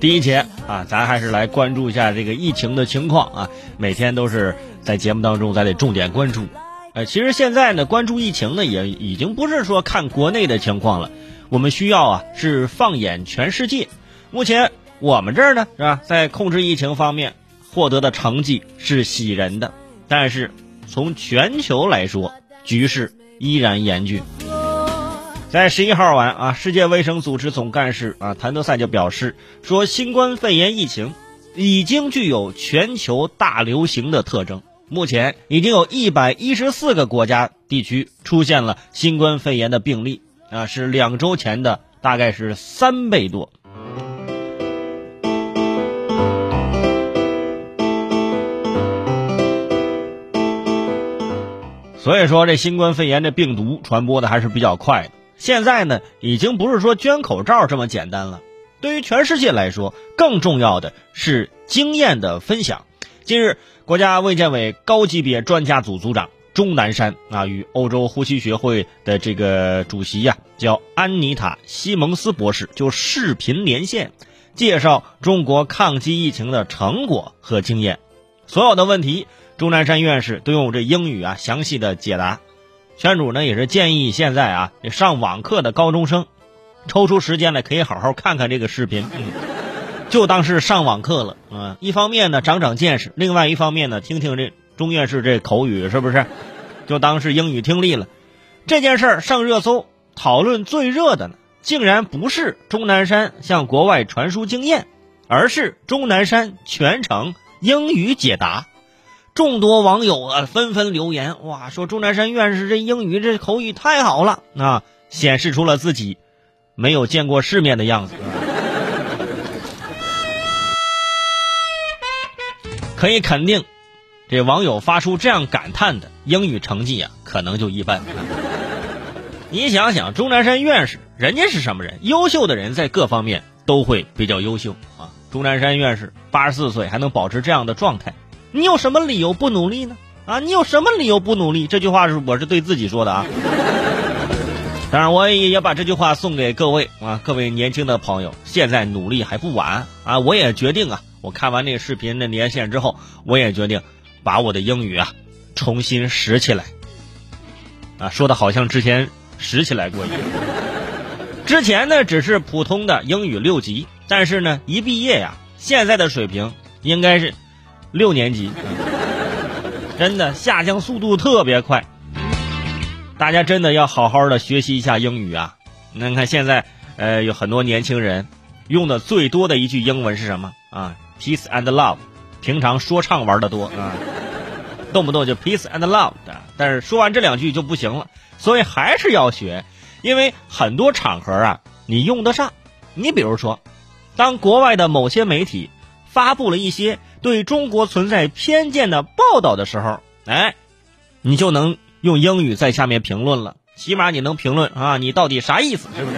第一节啊，咱还是来关注一下这个疫情的情况啊。每天都是在节目当中，咱得重点关注。呃，其实现在呢，关注疫情呢，也已经不是说看国内的情况了，我们需要啊，是放眼全世界。目前我们这儿呢，是吧，在控制疫情方面获得的成绩是喜人的，但是从全球来说，局势依然严峻。在十一号晚啊，世界卫生组织总干事啊谭德赛就表示说，新冠肺炎疫情已经具有全球大流行的特征。目前已经有一百一十四个国家地区出现了新冠肺炎的病例啊，是两周前的大概是三倍多。所以说，这新冠肺炎这病毒传播的还是比较快的。现在呢，已经不是说捐口罩这么简单了。对于全世界来说，更重要的是经验的分享。近日，国家卫健委高级别专家组组长钟南山啊，与欧洲呼吸学会的这个主席呀，叫安妮塔·西蒙斯博士，就视频连线，介绍中国抗击疫情的成果和经验。所有的问题，钟南山院士都用这英语啊详细的解答。圈主呢也是建议现在啊上网课的高中生，抽出时间来可以好好看看这个视频，就当是上网课了啊。一方面呢长长见识，另外一方面呢听听这钟院士这口语是不是，就当是英语听力了。这件事儿上热搜，讨论最热的呢，竟然不是钟南山向国外传输经验，而是钟南山全程英语解答。众多网友啊纷纷留言，哇，说钟南山院士这英语这口语太好了啊，显示出了自己没有见过世面的样子。可以肯定，这网友发出这样感叹的英语成绩啊，可能就一般。你想想，钟南山院士人家是什么人？优秀的人在各方面都会比较优秀啊。钟南山院士八十四岁还能保持这样的状态。你有什么理由不努力呢？啊，你有什么理由不努力？这句话是我是对自己说的啊。当然，我也也把这句话送给各位啊，各位年轻的朋友，现在努力还不晚啊。我也决定啊，我看完那个视频的连线之后，我也决定把我的英语啊重新拾起来。啊，说的好像之前拾起来过一样。之前呢只是普通的英语六级，但是呢一毕业呀，现在的水平应该是。六年级，真的下降速度特别快。大家真的要好好的学习一下英语啊！那看现在，呃，有很多年轻人用的最多的一句英文是什么啊？Peace and love。平常说唱玩的多啊，动不动就 Peace and love 的，但是说完这两句就不行了，所以还是要学，因为很多场合啊，你用得上。你比如说，当国外的某些媒体发布了一些。对中国存在偏见的报道的时候，哎，你就能用英语在下面评论了。起码你能评论啊，你到底啥意思，是不是？